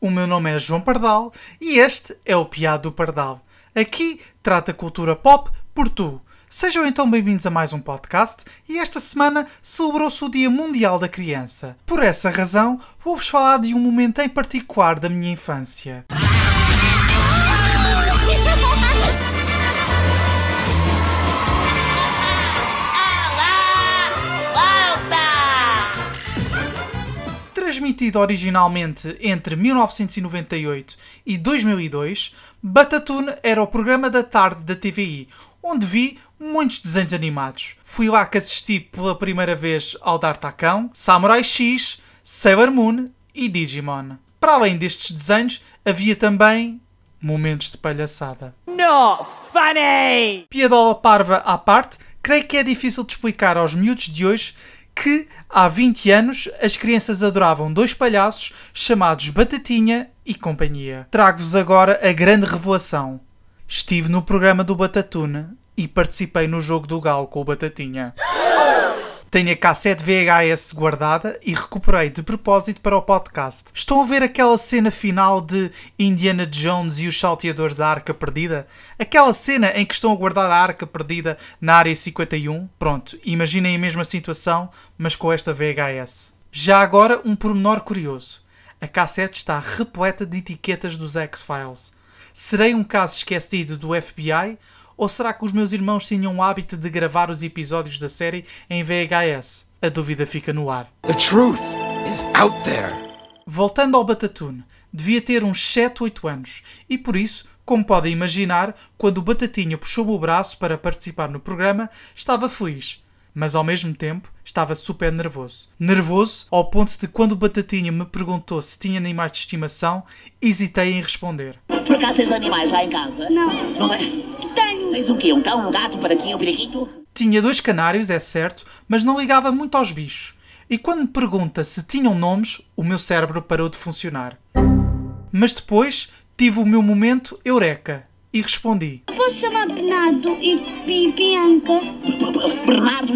o meu nome é João Pardal e este é o Piado do Pardal. Aqui trata cultura pop por tu. Sejam então bem-vindos a mais um podcast e esta semana celebrou-se o Dia Mundial da Criança. Por essa razão, vou-vos falar de um momento em particular da minha infância. Transmitido originalmente entre 1998 e 2002, Batatune era o programa da tarde da TVI, onde vi muitos desenhos animados. Fui lá que assisti pela primeira vez ao D'Artacão, Samurai X, Sailor Moon e Digimon. Para além destes desenhos, havia também momentos de palhaçada. Not funny! Piadola parva à parte, creio que é difícil de explicar aos miúdos de hoje que há 20 anos as crianças adoravam dois palhaços chamados Batatinha e Companhia. Trago-vos agora a grande revelação. Estive no programa do Batatuna e participei no jogo do Galo com o Batatinha. Tenho a cassete VHS guardada e recuperei de propósito para o podcast. Estão a ver aquela cena final de Indiana Jones e os salteadores da Arca Perdida? Aquela cena em que estão a guardar a Arca Perdida na Área 51? Pronto, imaginem a mesma situação, mas com esta VHS. Já agora, um pormenor curioso. A cassete está repleta de etiquetas dos X-Files. Serei um caso esquecido do FBI ou será que os meus irmãos tinham o hábito de gravar os episódios da série em VHS? A dúvida fica no ar. The truth is out there. Voltando ao Batatune, devia ter uns 7, 8 anos e por isso, como podem imaginar, quando o Batatinha puxou-me o braço para participar no programa, estava feliz. Mas ao mesmo tempo estava super nervoso. Nervoso ao ponto de quando o Batatinha me perguntou se tinha animais de estimação, hesitei em responder. Por acaso tens animais lá em casa? Não. Não é? Tens o quê? Um cão, um gato, um paraquinho, um periquito? Tinha dois canários, é certo, mas não ligava muito aos bichos. E quando me pergunta se tinham nomes, o meu cérebro parou de funcionar. Mas depois tive o meu momento eureka e respondi. Posso chamar Bernardo e, e Bianca?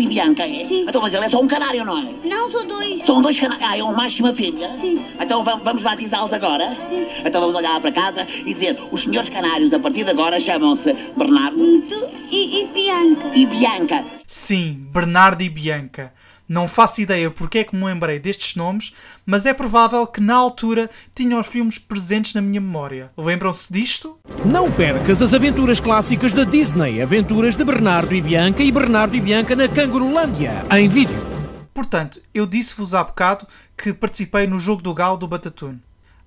E Bianca, é? Sim. Então, mas ele é só um canário, não é? Não, sou dois. São dois canários. Ah, é um macho e uma fêmea? Sim. Então vamos, vamos batizá-los agora? Sim. Então vamos olhar para casa e dizer: os senhores canários, a partir de agora, chamam-se Bernardo e, e Bianca. e Bianca. Sim, Bernardo e Bianca. Não faço ideia porque é que me lembrei destes nomes, mas é provável que na altura tinham os filmes presentes na minha memória. Lembram-se disto? Não percas as aventuras clássicas da Disney, aventuras de Bernardo e Bianca e Bernardo e Bianca na Cangurulândia, em vídeo. Portanto, eu disse-vos há bocado que participei no jogo do galo do Batatune.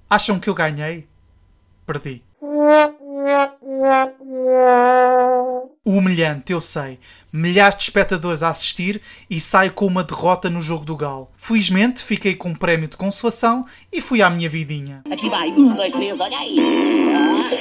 Acham que eu ganhei? Perdi. Humilhante, eu sei. Milhares de espectadores a assistir e saio com uma derrota no jogo do galo. Felizmente fiquei com um prémio de consolação e fui à minha vidinha. Aqui vai, um, dois, três, olha aí.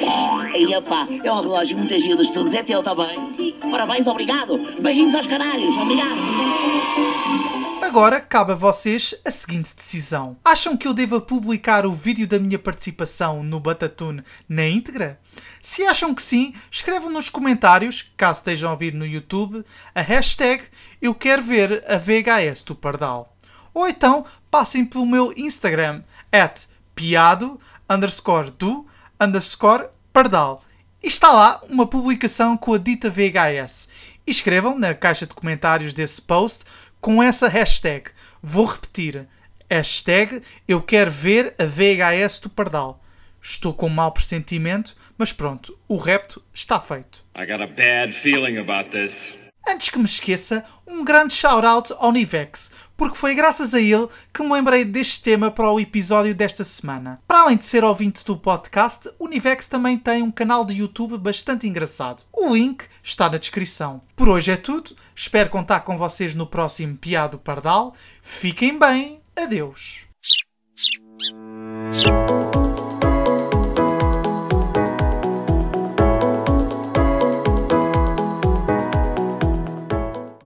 Ah, aí, opá, é um relógio muito agil dos estudos, é teu também? Sim. Parabéns, obrigado. Beijinhos aos canários, obrigado. Agora cabe a vocês a seguinte decisão. Acham que eu deva publicar o vídeo da minha participação no Batatune na íntegra? Se acham que sim, escrevam nos comentários, caso estejam a ouvir no YouTube, a hashtag Eu Quero Ver a VHS do Pardal. Ou então passem pelo meu Instagram, at piado underscore do underscore pardal. E está lá uma publicação com a dita VHS. E escrevam na caixa de comentários desse post com essa hashtag. Vou repetir. Hashtag eu quero ver a VHS do Pardal. Estou com um mau pressentimento, mas pronto, o repto está feito. I got a bad feeling about this. Antes que me esqueça, um grande shout-out ao Nivex, porque foi graças a ele que me lembrei deste tema para o episódio desta semana. Para além de ser ouvinte do podcast, o Nivex também tem um canal de YouTube bastante engraçado. O link está na descrição. Por hoje é tudo, espero contar com vocês no próximo Piado Pardal. Fiquem bem, adeus.